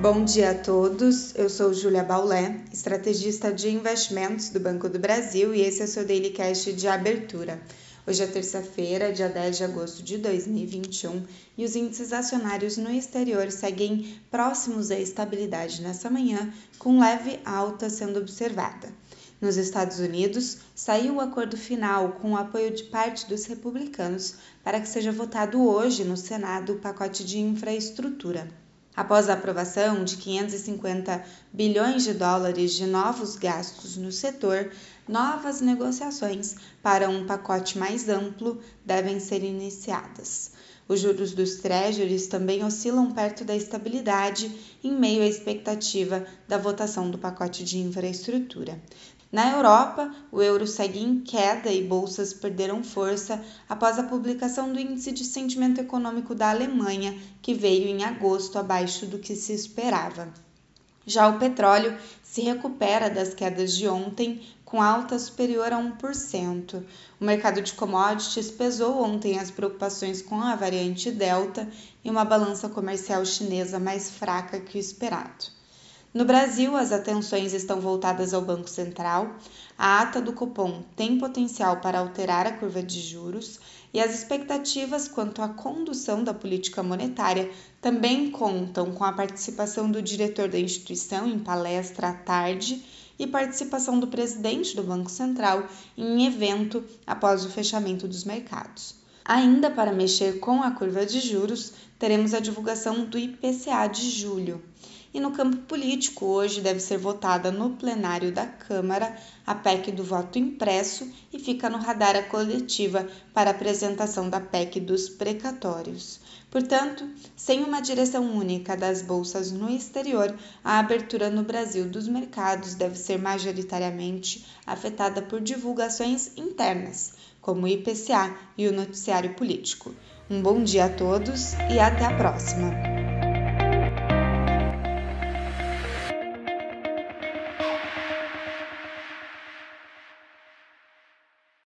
Bom dia a todos. Eu sou Júlia Baulé, estrategista de investimentos do Banco do Brasil e esse é o seu Daily Cash de abertura. Hoje é terça-feira, dia 10 de agosto de 2021, e os índices acionários no exterior seguem próximos à estabilidade nessa manhã, com leve alta sendo observada. Nos Estados Unidos, saiu o acordo final com o apoio de parte dos republicanos para que seja votado hoje no Senado o pacote de infraestrutura. Após a aprovação de 550 bilhões de dólares de novos gastos no setor, novas negociações para um pacote mais amplo devem ser iniciadas. Os juros dos treasuries também oscilam perto da estabilidade em meio à expectativa da votação do pacote de infraestrutura. Na Europa, o euro segue em queda e bolsas perderam força após a publicação do Índice de Sentimento Econômico da Alemanha, que veio em agosto abaixo do que se esperava. Já o petróleo se recupera das quedas de ontem, com alta superior a 1%. O mercado de commodities pesou ontem as preocupações com a variante Delta e uma balança comercial chinesa mais fraca que o esperado. No Brasil, as atenções estão voltadas ao Banco Central. A ata do Copom tem potencial para alterar a curva de juros e as expectativas quanto à condução da política monetária também contam com a participação do diretor da instituição em palestra à tarde e participação do presidente do Banco Central em evento após o fechamento dos mercados. Ainda para mexer com a curva de juros, teremos a divulgação do IPCA de julho. E no campo político, hoje deve ser votada no plenário da Câmara a PEC do voto impresso e fica no radar a coletiva para apresentação da PEC dos precatórios. Portanto, sem uma direção única das bolsas no exterior, a abertura no Brasil dos mercados deve ser majoritariamente afetada por divulgações internas, como o IPCA e o noticiário político. Um bom dia a todos e até a próxima!